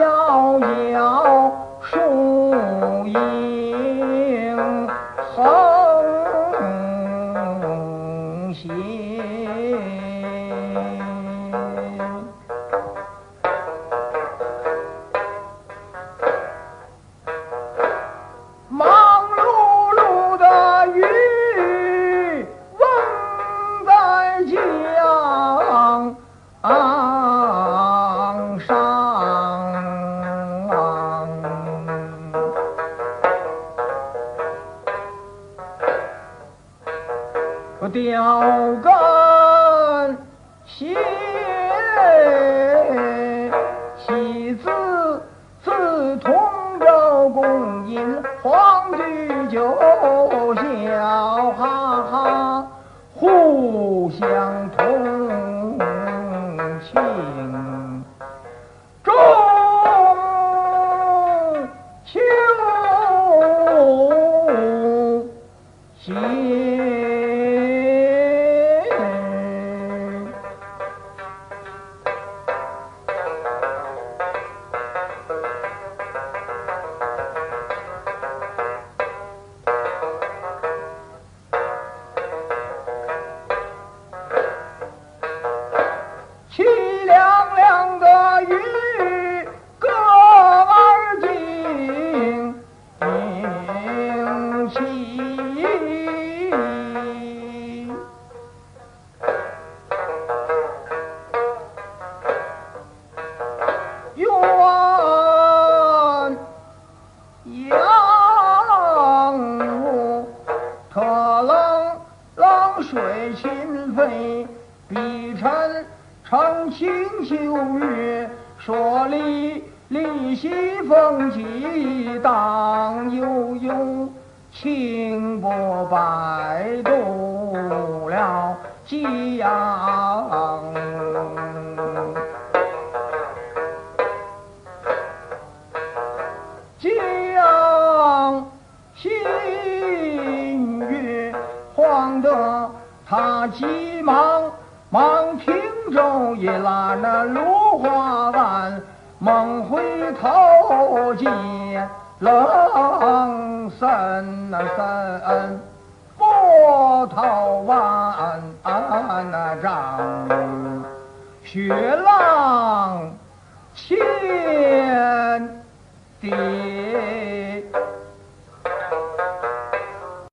đồ. 吊根弦，戏子自同舟共饮，黄菊酒笑哈哈，互相同情。远洋路，特冷冷水禽飞，碧晨澄清秋月，说离离西风起，荡悠悠，清波摆渡了激扬。他急忙忙平舟一拉那芦花岸，猛回头见冷森那森波涛万那丈，雪浪千。